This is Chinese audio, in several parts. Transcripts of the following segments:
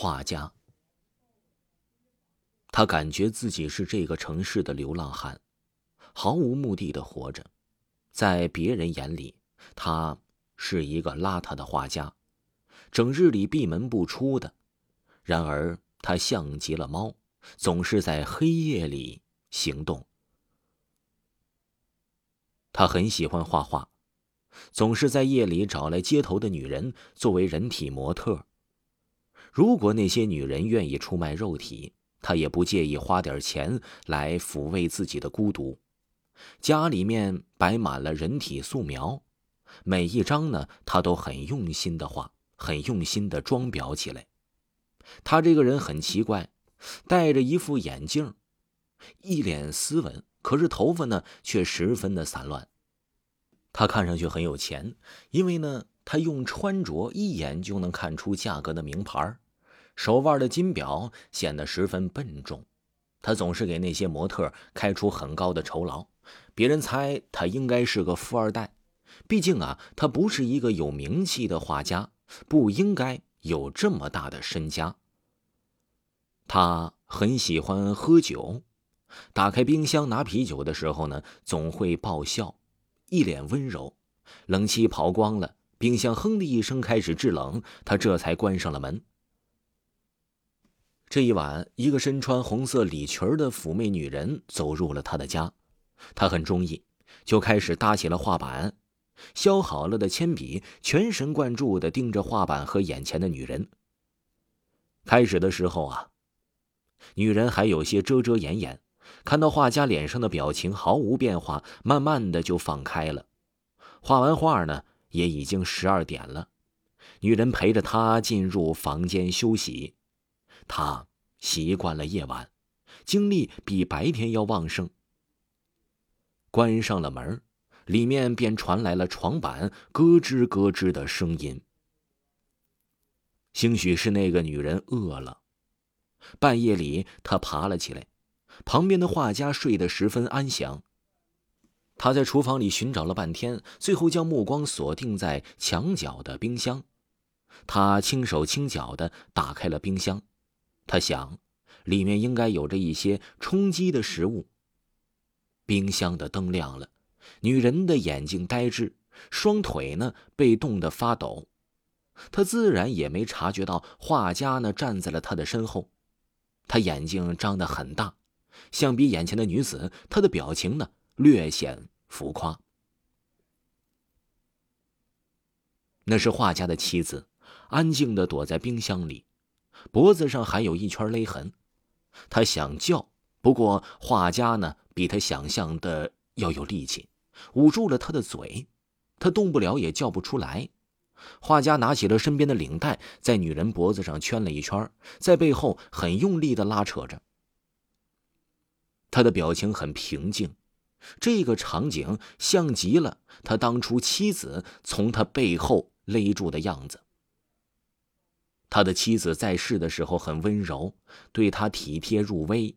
画家。他感觉自己是这个城市的流浪汉，毫无目的的活着。在别人眼里，他是一个邋遢的画家，整日里闭门不出的。然而，他像极了猫，总是在黑夜里行动。他很喜欢画画，总是在夜里找来街头的女人作为人体模特。如果那些女人愿意出卖肉体，他也不介意花点钱来抚慰自己的孤独。家里面摆满了人体素描，每一张呢，他都很用心的画，很用心的装裱起来。他这个人很奇怪，戴着一副眼镜，一脸斯文，可是头发呢却十分的散乱。他看上去很有钱，因为呢，他用穿着一眼就能看出价格的名牌，手腕的金表显得十分笨重。他总是给那些模特开出很高的酬劳。别人猜他应该是个富二代，毕竟啊，他不是一个有名气的画家，不应该有这么大的身家。他很喜欢喝酒，打开冰箱拿啤酒的时候呢，总会爆笑，一脸温柔。冷气跑光了，冰箱哼的一声开始制冷，他这才关上了门。这一晚，一个身穿红色礼裙的妩媚女人走入了他的家。他很中意，就开始搭起了画板，削好了的铅笔，全神贯注地盯着画板和眼前的女人。开始的时候啊，女人还有些遮遮掩掩，看到画家脸上的表情毫无变化，慢慢的就放开了。画完画呢，也已经十二点了，女人陪着他进入房间休息。他习惯了夜晚，精力比白天要旺盛。关上了门，里面便传来了床板咯吱咯吱的声音。兴许是那个女人饿了，半夜里她爬了起来。旁边的画家睡得十分安详。他在厨房里寻找了半天，最后将目光锁定在墙角的冰箱。他轻手轻脚的打开了冰箱，他想，里面应该有着一些充饥的食物。冰箱的灯亮了，女人的眼睛呆滞，双腿呢被冻得发抖。她自然也没察觉到画家呢站在了他的身后。他眼睛张得很大，相比眼前的女子，他的表情呢略显浮夸。那是画家的妻子，安静的躲在冰箱里，脖子上还有一圈勒痕。他想叫，不过画家呢？比他想象的要有力气，捂住了他的嘴，他动不了，也叫不出来。画家拿起了身边的领带，在女人脖子上圈了一圈，在背后很用力的拉扯着。他的表情很平静，这个场景像极了他当初妻子从他背后勒住的样子。他的妻子在世的时候很温柔，对他体贴入微。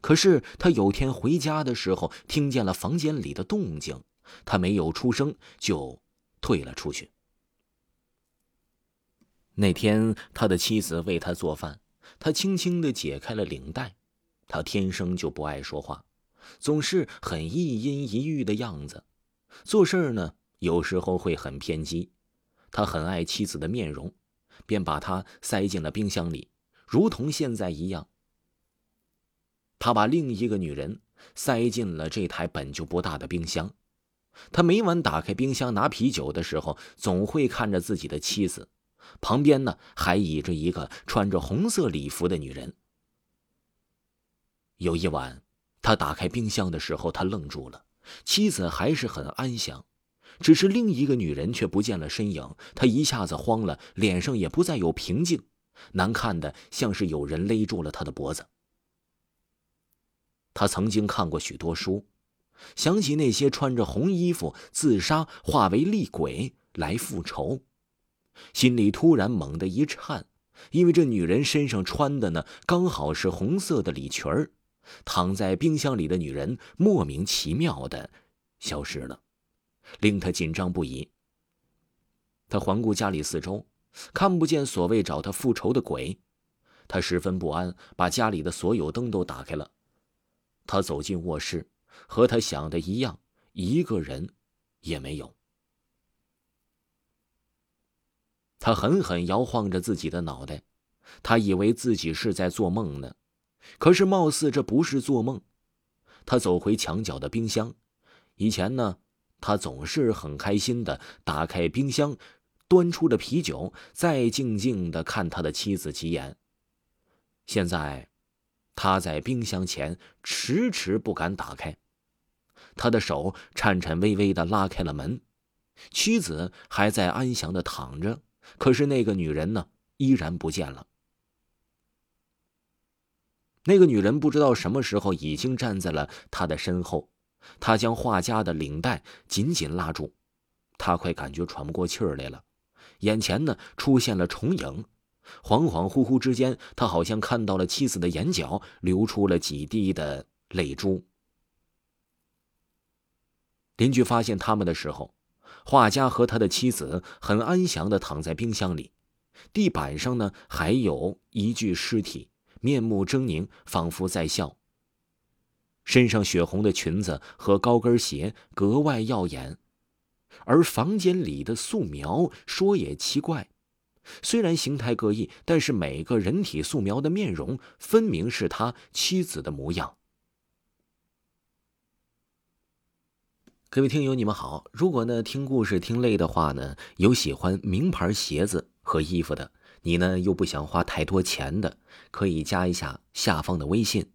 可是他有天回家的时候，听见了房间里的动静，他没有出声，就退了出去。那天，他的妻子为他做饭，他轻轻的解开了领带。他天生就不爱说话，总是很一阴一郁的样子，做事呢有时候会很偏激。他很爱妻子的面容，便把她塞进了冰箱里，如同现在一样。他把另一个女人塞进了这台本就不大的冰箱。他每晚打开冰箱拿啤酒的时候，总会看着自己的妻子，旁边呢还倚着一个穿着红色礼服的女人。有一晚，他打开冰箱的时候，他愣住了，妻子还是很安详，只是另一个女人却不见了身影。他一下子慌了，脸上也不再有平静，难看的像是有人勒住了他的脖子。他曾经看过许多书，想起那些穿着红衣服自杀、化为厉鬼来复仇，心里突然猛地一颤，因为这女人身上穿的呢刚好是红色的礼裙儿。躺在冰箱里的女人莫名其妙的消失了，令他紧张不已。他环顾家里四周，看不见所谓找他复仇的鬼，他十分不安，把家里的所有灯都打开了。他走进卧室，和他想的一样，一个人也没有。他狠狠摇晃着自己的脑袋，他以为自己是在做梦呢，可是貌似这不是做梦。他走回墙角的冰箱，以前呢，他总是很开心的打开冰箱，端出了啤酒，再静静的看他的妻子几眼。现在，他在冰箱前迟迟不敢打开，他的手颤颤巍巍的拉开了门，妻子还在安详的躺着。可是那个女人呢，依然不见了。那个女人不知道什么时候已经站在了他的身后，她将画家的领带紧紧拉住，他快感觉喘不过气儿来了。眼前呢出现了重影，恍恍惚惚之间，他好像看到了妻子的眼角流出了几滴的泪珠。邻居发现他们的时候。画家和他的妻子很安详的躺在冰箱里，地板上呢还有一具尸体，面目狰狞，仿佛在笑。身上血红的裙子和高跟鞋格外耀眼，而房间里的素描说也奇怪，虽然形态各异，但是每个人体素描的面容分明是他妻子的模样。各位听友，你们好。如果呢听故事听累的话呢，有喜欢名牌鞋子和衣服的，你呢又不想花太多钱的，可以加一下下方的微信，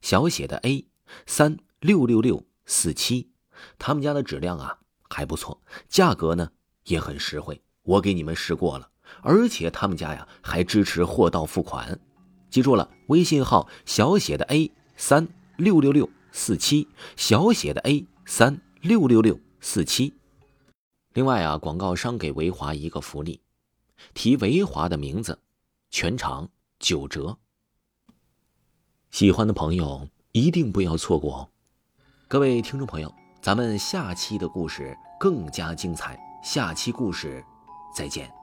小写的 A 三六六六四七，他们家的质量啊还不错，价格呢也很实惠，我给你们试过了，而且他们家呀还支持货到付款。记住了，微信号小写的 A 三六六六四七，小写的 A 三。六六六四七。另外啊，广告商给维华一个福利，提维华的名字，全场九折。喜欢的朋友一定不要错过哦！各位听众朋友，咱们下期的故事更加精彩，下期故事再见。